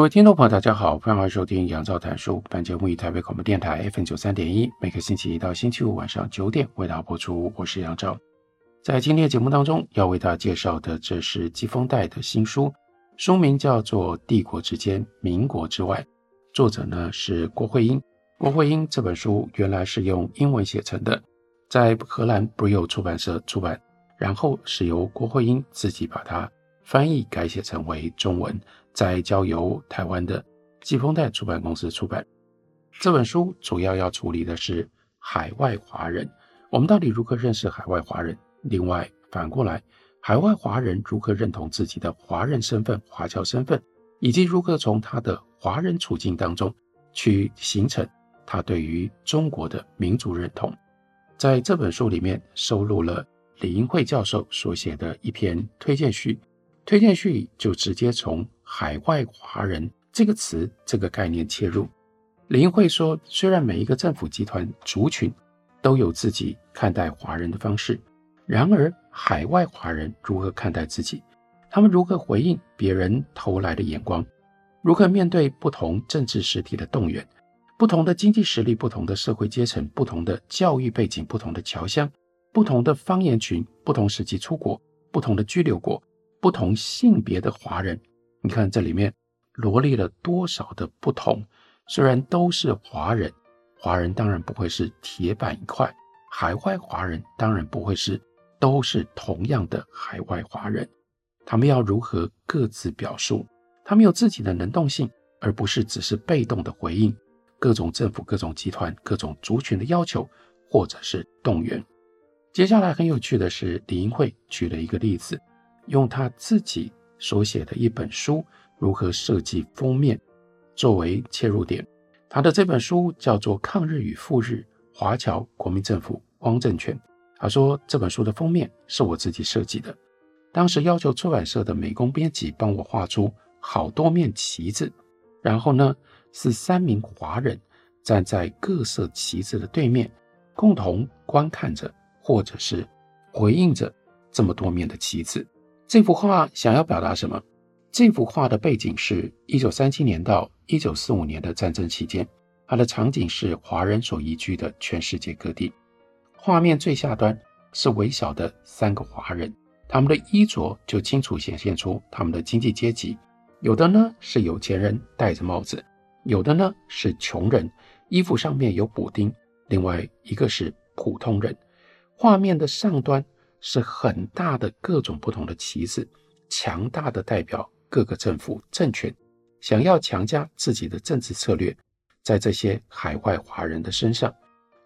各位听众朋友，大家好，欢迎收听杨照谈书。本节目以台北广播电台 FM 九三点一，每个星期一到星期五晚上九点为大家播出。我是杨照。在今天的节目当中，要为大家介绍的，这是季风带的新书，书名叫做《帝国之间，民国之外》，作者呢是郭慧英。郭慧英这本书原来是用英文写成的，在荷兰 Brill 出版社出版，然后是由郭慧英自己把它翻译改写成为中文。再交由台湾的季风带出版公司出版。这本书主要要处理的是海外华人，我们到底如何认识海外华人？另外，反过来，海外华人如何认同自己的华人身份、华侨身份，以及如何从他的华人处境当中去形成他对于中国的民族认同？在这本书里面收录了李英慧教授所写的一篇推荐序，推荐序就直接从。海外华人这个词、这个概念切入，林慧说：虽然每一个政府集团族群都有自己看待华人的方式，然而海外华人如何看待自己？他们如何回应别人投来的眼光？如何面对不同政治实体的动员？不同的经济实力、不同的社会阶层、不同的教育背景、不同的侨乡、不同的方言群、不同时期出国、不同的居留国、不同性别的华人。你看这里面罗列了多少的不同？虽然都是华人，华人当然不会是铁板一块；海外华人当然不会是都是同样的海外华人。他们要如何各自表述？他们有自己的能动性，而不是只是被动的回应各种政府、各种集团、各种族群的要求，或者是动员。接下来很有趣的是，李英慧举了一个例子，用他自己。所写的一本书，如何设计封面作为切入点？他的这本书叫做《抗日与赴日：华侨国民政府汪政权》。他说这本书的封面是我自己设计的，当时要求出版社的美工编辑帮我画出好多面旗子，然后呢是三名华人站在各色旗子的对面，共同观看着，或者是回应着这么多面的旗子。这幅画想要表达什么？这幅画的背景是一九三七年到一九四五年的战争期间，它的场景是华人所移居的全世界各地。画面最下端是微小的三个华人，他们的衣着就清楚显现出他们的经济阶级。有的呢是有钱人戴着帽子，有的呢是穷人，衣服上面有补丁。另外一个是普通人。画面的上端。是很大的各种不同的旗帜，强大的代表各个政府政权，想要强加自己的政治策略在这些海外华人的身上。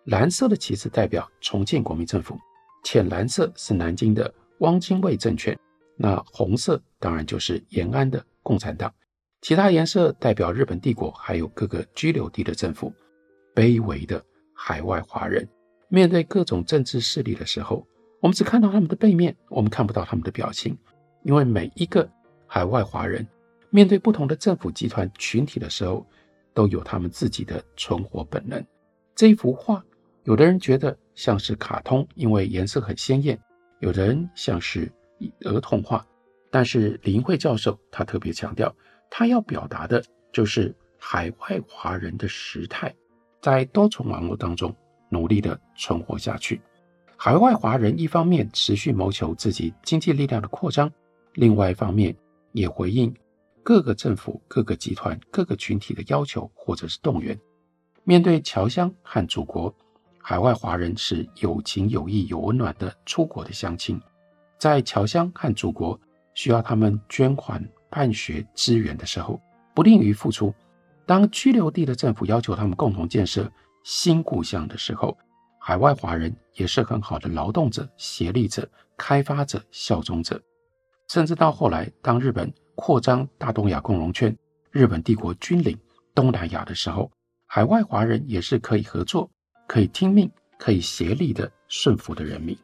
蓝色的旗帜代表重庆国民政府，浅蓝色是南京的汪精卫政权，那红色当然就是延安的共产党。其他颜色代表日本帝国，还有各个居留地的政府。卑微的海外华人面对各种政治势力的时候。我们只看到他们的背面，我们看不到他们的表情，因为每一个海外华人面对不同的政府集团群体的时候，都有他们自己的存活本能。这一幅画，有的人觉得像是卡通，因为颜色很鲜艳；有的人像是儿童画。但是林慧教授他特别强调，他要表达的就是海外华人的时态，在多重网络当中努力的存活下去。海外华人一方面持续谋求自己经济力量的扩张，另外一方面也回应各个政府、各个集团、各个群体的要求或者是动员。面对侨乡和祖国，海外华人是有情有义、有温暖的出国的乡亲，在侨乡和祖国需要他们捐款办学支援的时候，不吝于付出；当居留地的政府要求他们共同建设新故乡的时候，海外华人也是很好的劳动者、协力者、开发者、效忠者。甚至到后来，当日本扩张大东亚共荣圈，日本帝国军领东南亚的时候，海外华人也是可以合作、可以听命、可以协力的顺服的人民。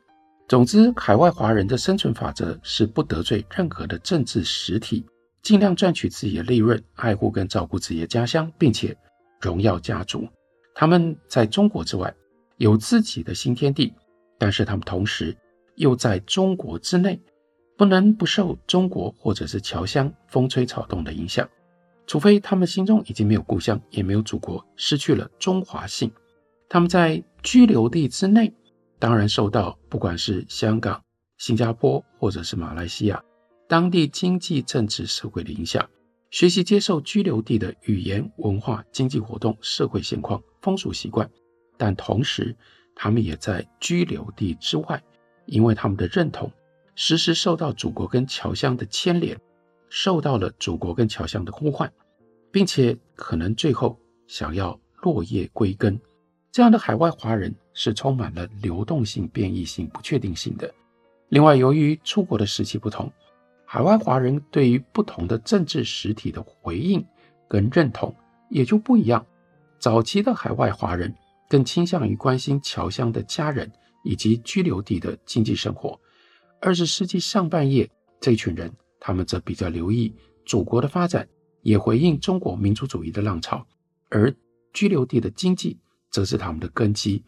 总之，海外华人的生存法则是不得罪任何的政治实体，尽量赚取自己的利润，爱护跟照顾自己的家乡，并且荣耀家族。他们在中国之外有自己的新天地，但是他们同时又在中国之内，不能不受中国或者是侨乡风吹草动的影响。除非他们心中已经没有故乡，也没有祖国，失去了中华性。他们在居留地之内，当然受到不管是香港、新加坡或者是马来西亚当地经济、政治、社会的影响，学习接受居留地的语言、文化、经济活动、社会现况、风俗习惯。但同时，他们也在居留地之外，因为他们的认同时时受到祖国跟侨乡的牵连。受到了祖国跟侨乡的呼唤，并且可能最后想要落叶归根，这样的海外华人是充满了流动性、变异性、不确定性的。另外，由于出国的时期不同，海外华人对于不同的政治实体的回应跟认同也就不一样。早期的海外华人更倾向于关心侨乡的家人以及居留地的经济生活。二十世纪上半叶，这群人。他们则比较留意祖国的发展，也回应中国民族主义的浪潮，而居留地的经济则是他们的根基。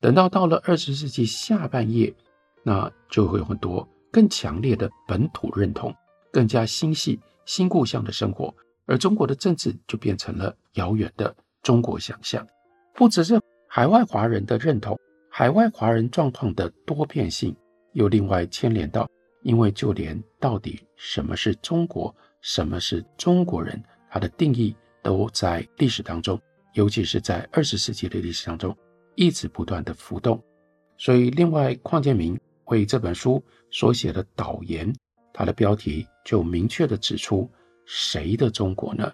等到到了二十世纪下半叶，那就会有很多更强烈的本土认同，更加心系新故乡的生活，而中国的政治就变成了遥远的中国想象。不只是海外华人的认同，海外华人状况的多变性，又另外牵连到。因为就连到底什么是中国，什么是中国人，它的定义都在历史当中，尤其是在二十世纪的历史当中，一直不断的浮动。所以，另外邝建明为这本书所写的导言，它的标题就明确地指出谁的中国呢？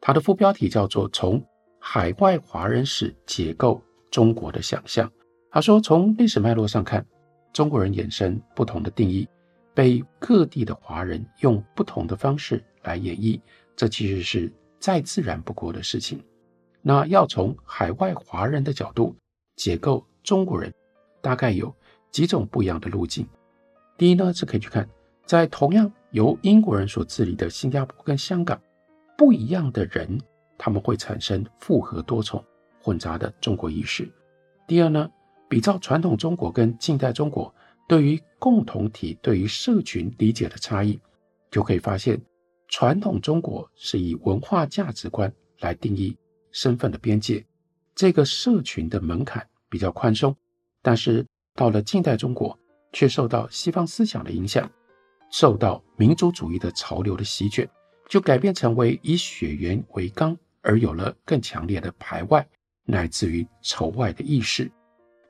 它的副标题叫做《从海外华人史解构中国的想象》。他说，从历史脉络上看，中国人衍生不同的定义。被各地的华人用不同的方式来演绎，这其实是再自然不过的事情。那要从海外华人的角度解构中国人，大概有几种不一样的路径。第一呢，是可以去看，在同样由英国人所治理的新加坡跟香港，不一样的人，他们会产生复合多重、混杂的中国意识。第二呢，比照传统中国跟近代中国。对于共同体、对于社群理解的差异，就可以发现，传统中国是以文化价值观来定义身份的边界，这个社群的门槛比较宽松。但是到了近代中国，却受到西方思想的影响，受到民族主义的潮流的席卷，就改变成为以血缘为纲，而有了更强烈的排外乃至于仇外的意识。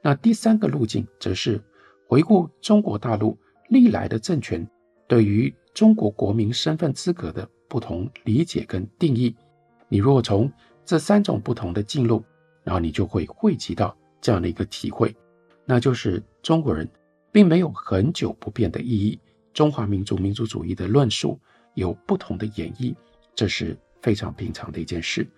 那第三个路径则是。回顾中国大陆历来的政权对于中国国民身份资格的不同理解跟定义，你如果从这三种不同的进路，然后你就会汇集到这样的一个体会，那就是中国人并没有恒久不变的意义。中华民族民族主义的论述有不同的演绎，这是非常平常的一件事。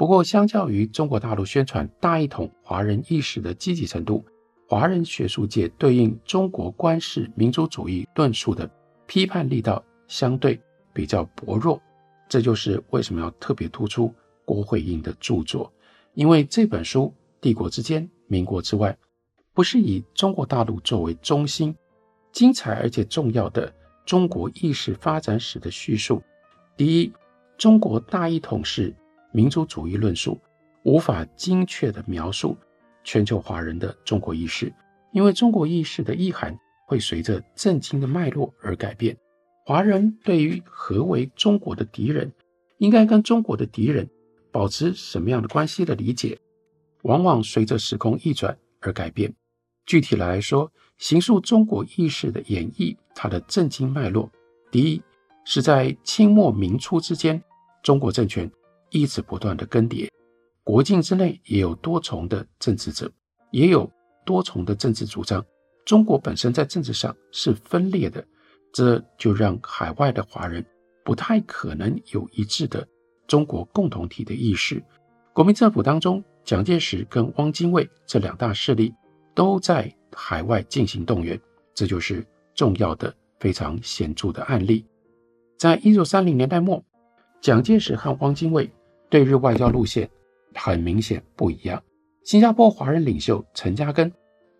不过，相较于中国大陆宣传大一统华人意识的积极程度，华人学术界对应中国官式民族主义论述的批判力道相对比较薄弱，这就是为什么要特别突出郭慧英的著作，因为这本书《帝国之间，民国之外》不是以中国大陆作为中心，精彩而且重要的中国意识发展史的叙述。第一，中国大一统是民族主义论述无法精确地描述。全球华人的中国意识，因为中国意识的意涵会随着政经的脉络而改变。华人对于何为中国的敌人，应该跟中国的敌人保持什么样的关系的理解，往往随着时空易转而改变。具体来说，形塑中国意识的演绎，它的政经脉络，第一是在清末民初之间，中国政权一直不断的更迭。国境之内也有多重的政治者，也有多重的政治主张。中国本身在政治上是分裂的，这就让海外的华人不太可能有一致的中国共同体的意识。国民政府当中，蒋介石跟汪精卫这两大势力都在海外进行动员，这就是重要的、非常显著的案例。在一九三零年代末，蒋介石和汪精卫对日外交路线很明显不一样。新加坡华人领袖陈嘉庚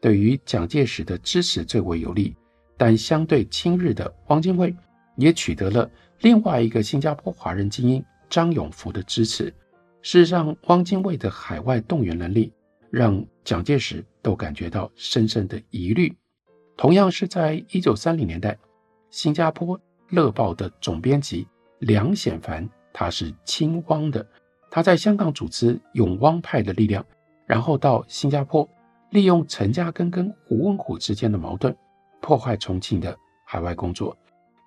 对于蒋介石的支持最为有利，但相对亲日的汪精卫也取得了另外一个新加坡华人精英张永福的支持。事实上，汪精卫的海外动员能力让蒋介石都感觉到深深的疑虑。同样是在一九三零年代，新加坡《乐报》的总编辑梁显凡，他是亲汪的，他在香港组织永汪派的力量，然后到新加坡，利用陈嘉庚跟胡文虎之间的矛盾，破坏重庆的海外工作。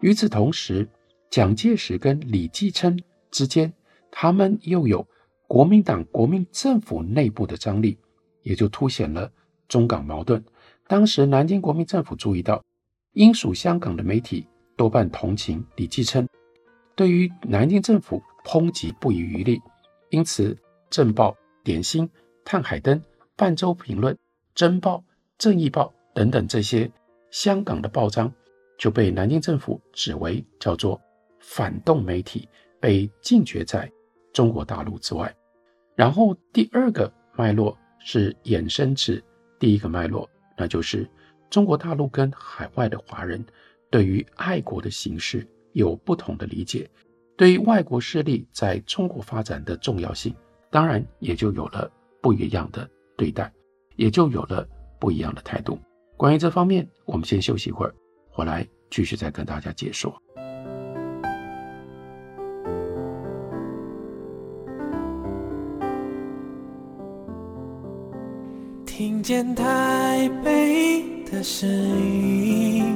与此同时，蒋介石跟李济琛之间，他们又有。国民党、国民政府内部的张力，也就凸显了中港矛盾。当时南京国民政府注意到，英属香港的媒体多半同情李济琛，对于南京政府抨击不遗余力。因此，《政报》、《点心》、《探海灯》、《泛舟评论》、《真报》、《正义报》等等这些香港的报章，就被南京政府指为叫做反动媒体，被禁绝在中国大陆之外。然后第二个脉络是衍生至第一个脉络，那就是中国大陆跟海外的华人对于爱国的形式有不同的理解，对于外国势力在中国发展的重要性，当然也就有了不一样的对待，也就有了不一样的态度。关于这方面，我们先休息一会儿，回来继续再跟大家解说。听见台北的声音，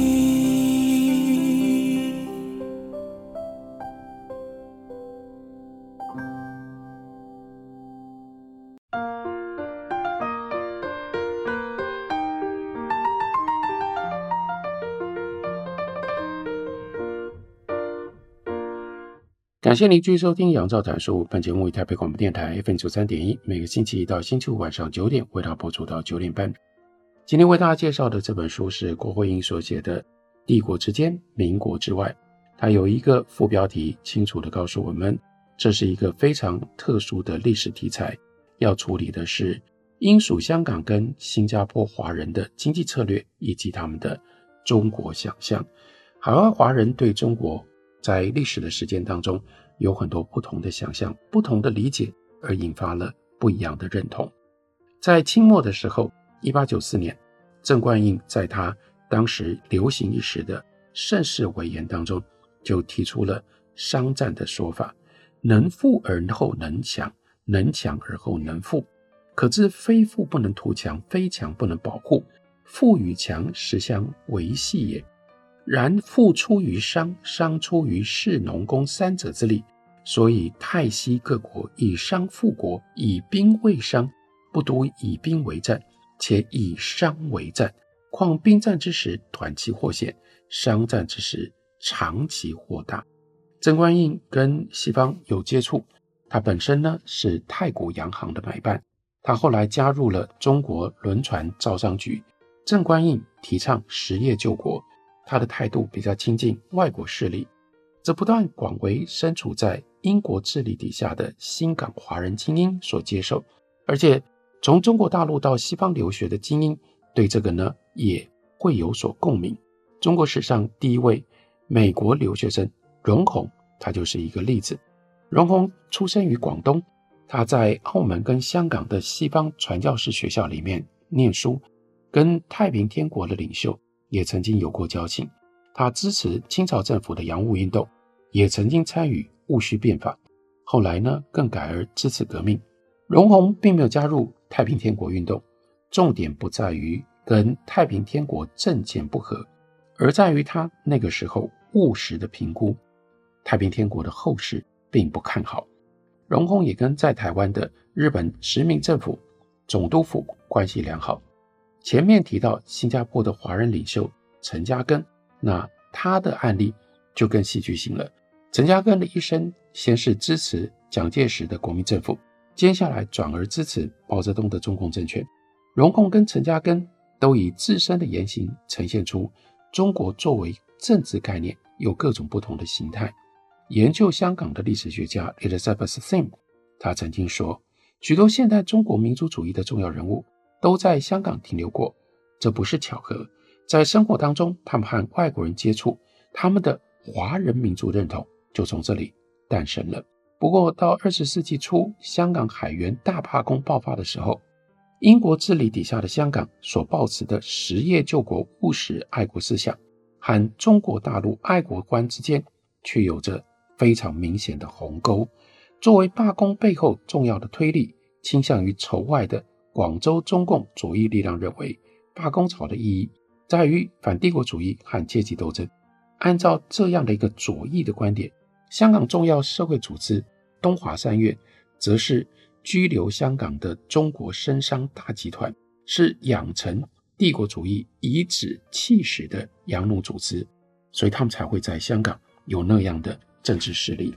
感谢您继续收听《杨照谈书》。本节目为台北广播电台 FM 九三点一，每个星期一到星期五晚上九点为大家播出到九点半。今天为大家介绍的这本书是郭慧英所写的《帝国之间，民国之外》。它有一个副标题，清楚地告诉我们，这是一个非常特殊的历史题材，要处理的是英属香港跟新加坡华人的经济策略以及他们的中国想象。海外华人对中国在历史的时间当中。有很多不同的想象、不同的理解，而引发了不一样的认同。在清末的时候，一八九四年，郑观应在他当时流行一时的盛世伟言当中，就提出了商战的说法：能富而后能强，能强而后能富。可知非富不能图强，非强不能保护。富与强实相维系也。然富出于商，商出于士农工三者之力。所以泰西各国以商富国，以兵为商，不独以兵为战，且以商为战。况兵战之时，短期获险；商战之时，长期获大。郑观应跟西方有接触，他本身呢是太古洋行的买办，他后来加入了中国轮船招商局。郑观应提倡实业救国，他的态度比较亲近外国势力。则不但广为身处在英国治理底下的新港华人精英所接受，而且从中国大陆到西方留学的精英对这个呢也会有所共鸣。中国史上第一位美国留学生容闳，他就是一个例子。容闳出生于广东，他在澳门跟香港的西方传教士学校里面念书，跟太平天国的领袖也曾经有过交情。他支持清朝政府的洋务运动，也曾经参与戊戌变法。后来呢，更改而支持革命。容閎并没有加入太平天国运动，重点不在于跟太平天国政见不合，而在于他那个时候务实的评估，太平天国的后事并不看好。荣铿也跟在台湾的日本殖民政府总督府关系良好。前面提到新加坡的华人领袖陈嘉庚，那他的案例就更戏剧性了。陈嘉庚的一生，先是支持蒋介石的国民政府，接下来转而支持毛泽东的中共政权。荣共跟陈嘉庚都以自身的言行呈现出中国作为政治概念有各种不同的形态。研究香港的历史学家 Elizabeth Sim，他曾经说，许多现代中国民族主义的重要人物都在香港停留过，这不是巧合。在生活当中，他们和外国人接触，他们的华人民族认同就从这里诞生了。不过，到二十世纪初，香港海员大罢工爆发的时候，英国治理底下的香港所抱持的实业救国、务实爱国思想，和中国大陆爱国观之间却有着。非常明显的鸿沟。作为罢工背后重要的推力，倾向于仇外的广州中共左翼力量认为，罢工潮的意义在于反帝国主义和阶级斗争。按照这样的一个左翼的观点，香港重要社会组织东华三院，则是居留香港的中国绅商大集团，是养成帝国主义颐指气使的洋奴组织，所以他们才会在香港有那样的。政治势力。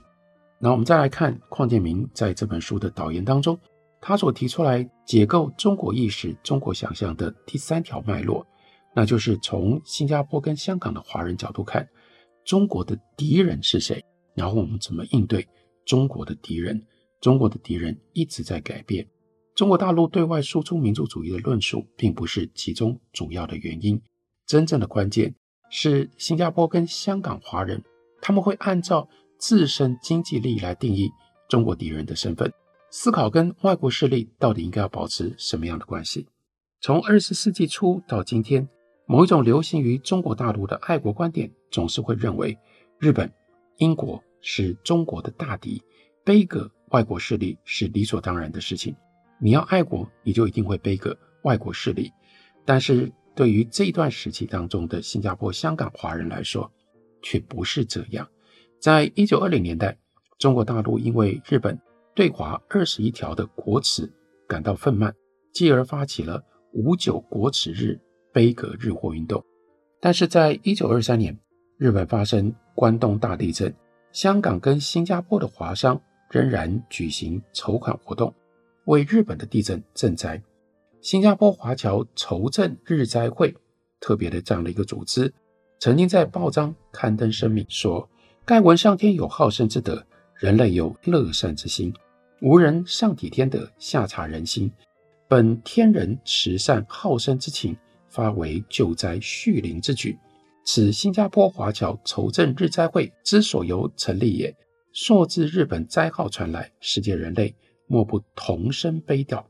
那我们再来看邝建明在这本书的导言当中，他所提出来解构中国意识、中国想象的第三条脉络，那就是从新加坡跟香港的华人角度看，中国的敌人是谁，然后我们怎么应对中国的敌人。中国的敌人一直在改变。中国大陆对外输出民族主义的论述，并不是其中主要的原因，真正的关键是新加坡跟香港华人。他们会按照自身经济利益来定义中国敌人的身份，思考跟外国势力到底应该要保持什么样的关系。从二十世纪初到今天，某一种流行于中国大陆的爱国观点，总是会认为日本、英国是中国的大敌，背个外国势力是理所当然的事情。你要爱国，你就一定会背个外国势力。但是对于这一段时期当中的新加坡、香港华人来说，却不是这样。在一九二零年代，中国大陆因为日本对华二十一条的国耻感到愤懑，继而发起了五九国耻日杯葛日货运动。但是在一九二三年，日本发生关东大地震，香港跟新加坡的华商仍然举行筹款活动，为日本的地震赈灾。新加坡华侨筹赈日灾会特别的这样的一个组织。曾经在报章刊登声明说：“盖闻上天有好生之德，人类有乐善之心，无人上体天德，下察人心。本天人慈善好生之情，发为救灾恤邻之举。此新加坡华侨筹赈日灾会之所由成立也。溯自日本灾号传来，世界人类莫不同声悲悼。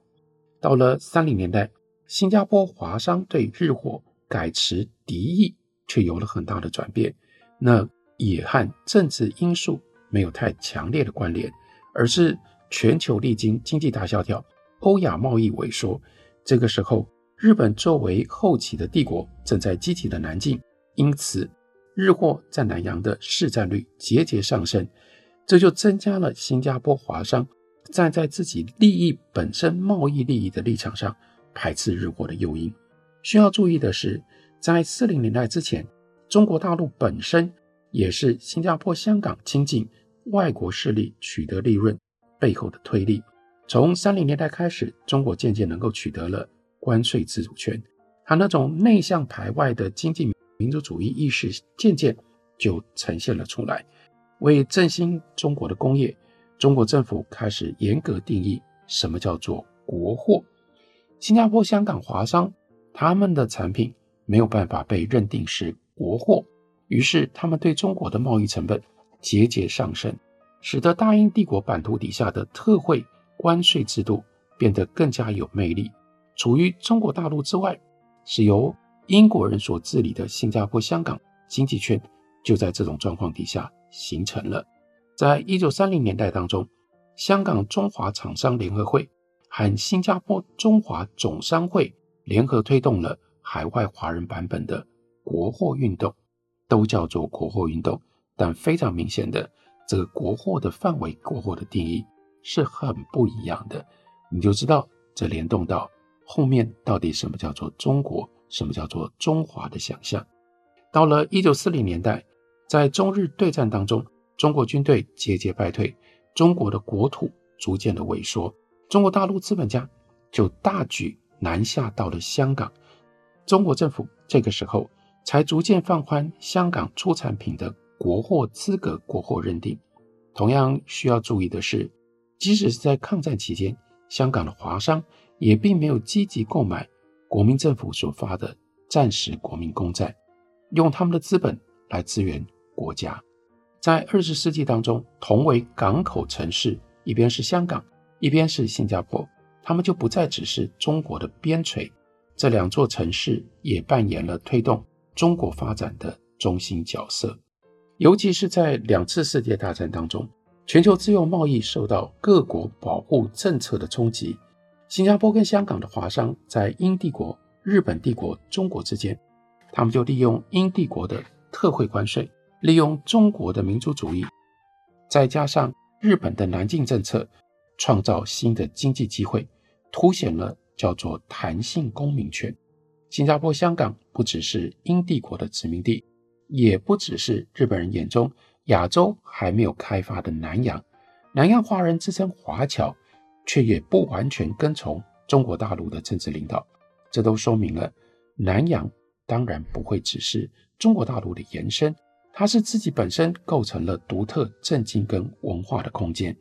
到了三零年代，新加坡华商对日货改持敌意。”却有了很大的转变，那也和政治因素没有太强烈的关联，而是全球历经经济大萧条，欧亚贸易萎缩。这个时候，日本作为后起的帝国正在积极的南进，因此日货在南洋的市占率节节上升，这就增加了新加坡华商站在自己利益本身贸易利益的立场上排斥日货的诱因。需要注意的是。在四零年代之前，中国大陆本身也是新加坡、香港亲近外国势力取得利润背后的推力。从三零年代开始，中国渐渐能够取得了关税自主权，它那种内向排外的经济民族主义意识渐渐就呈现了出来。为振兴中国的工业，中国政府开始严格定义什么叫做国货。新加坡、香港华商他们的产品。没有办法被认定是国货，于是他们对中国的贸易成本节节上升，使得大英帝国版图底下的特惠关税制度变得更加有魅力。处于中国大陆之外，是由英国人所治理的新加坡、香港经济圈，就在这种状况底下形成了。在一九三零年代当中，香港中华厂商联合会和新加坡中华总商会联合推动了。海外华人版本的国货运动，都叫做国货运动，但非常明显的，这个国货的范围、国货的定义是很不一样的。你就知道这联动到后面到底什么叫做中国，什么叫做中华的想象。到了一九四零年代，在中日对战当中，中国军队节节败退，中国的国土逐渐的萎缩，中国大陆资本家就大举南下到了香港。中国政府这个时候才逐渐放宽香港出产品的国货资格、国货认定。同样需要注意的是，即使是在抗战期间，香港的华商也并没有积极购买国民政府所发的战时国民公债，用他们的资本来支援国家。在二十世纪当中，同为港口城市，一边是香港，一边是新加坡，他们就不再只是中国的边陲。这两座城市也扮演了推动中国发展的中心角色。尤其是在两次世界大战当中，全球自由贸易受到各国保护政策的冲击，新加坡跟香港的华商在英帝国、日本帝国、中国之间，他们就利用英帝国的特惠关税。利用中国的民族主义，再加上日本的南进政策，创造新的经济机会，凸显了叫做弹性公民权。新加坡、香港不只是英帝国的殖民地，也不只是日本人眼中亚洲还没有开发的南洋。南洋华人自称华侨，却也不完全跟从中国大陆的政治领导。这都说明了南洋当然不会只是中国大陆的延伸。它是自己本身构成了独特政经跟文化的空间，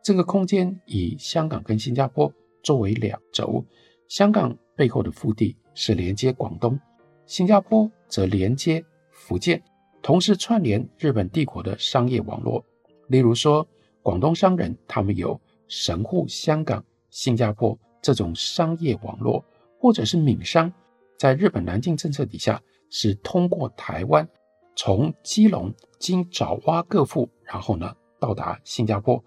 这个空间以香港跟新加坡作为两轴，香港背后的腹地是连接广东，新加坡则连接福建，同时串联日本帝国的商业网络。例如说，广东商人他们有神户、香港、新加坡这种商业网络，或者是闽商在日本南进政策底下是通过台湾。从基隆经爪哇各府，然后呢到达新加坡，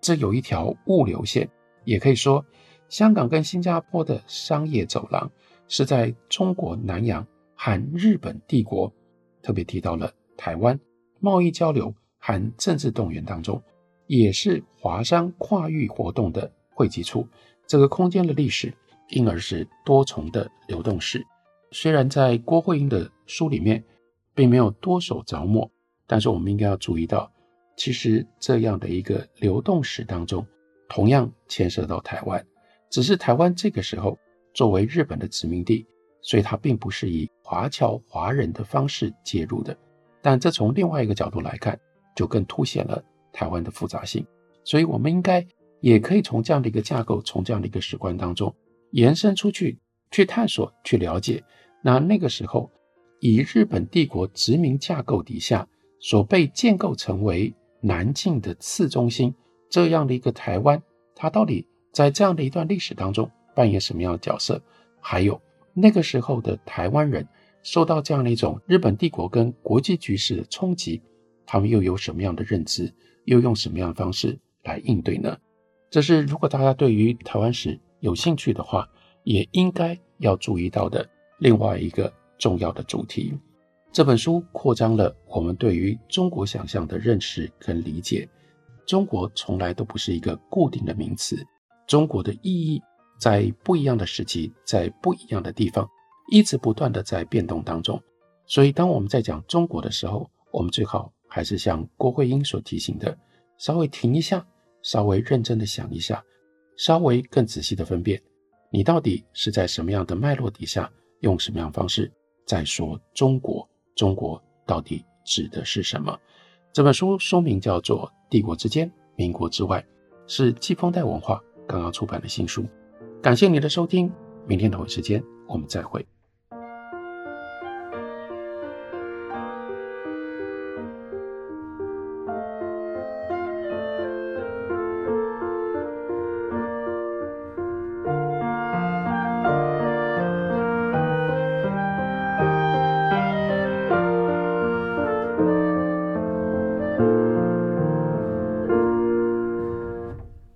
这有一条物流线，也可以说，香港跟新加坡的商业走廊是在中国南洋和日本帝国，特别提到了台湾贸易交流和政治动员当中，也是华商跨域活动的汇集处。这个空间的历史，因而是多重的流动史。虽然在郭慧英的书里面。并没有多手着墨，但是我们应该要注意到，其实这样的一个流动史当中，同样牵涉到台湾。只是台湾这个时候作为日本的殖民地，所以它并不是以华侨华人的方式介入的。但这从另外一个角度来看，就更凸显了台湾的复杂性。所以，我们应该也可以从这样的一个架构，从这样的一个史观当中延伸出去，去探索，去了解。那那个时候。以日本帝国殖民架构底下所被建构成为南进的次中心这样的一个台湾，它到底在这样的一段历史当中扮演什么样的角色？还有那个时候的台湾人受到这样的一种日本帝国跟国际局势的冲击，他们又有什么样的认知？又用什么样的方式来应对呢？这是如果大家对于台湾史有兴趣的话，也应该要注意到的另外一个。重要的主题，这本书扩张了我们对于中国想象的认识跟理解。中国从来都不是一个固定的名词，中国的意义在不一样的时期，在不一样的地方，一直不断的在变动当中。所以，当我们在讲中国的时候，我们最好还是像郭慧英所提醒的，稍微停一下，稍微认真的想一下，稍微更仔细的分辨，你到底是在什么样的脉络底下，用什么样方式。在说中国，中国到底指的是什么？这本书书名叫做《帝国之间，民国之外》，是季风带文化刚刚出版的新书。感谢你的收听，明天同一时间我们再会。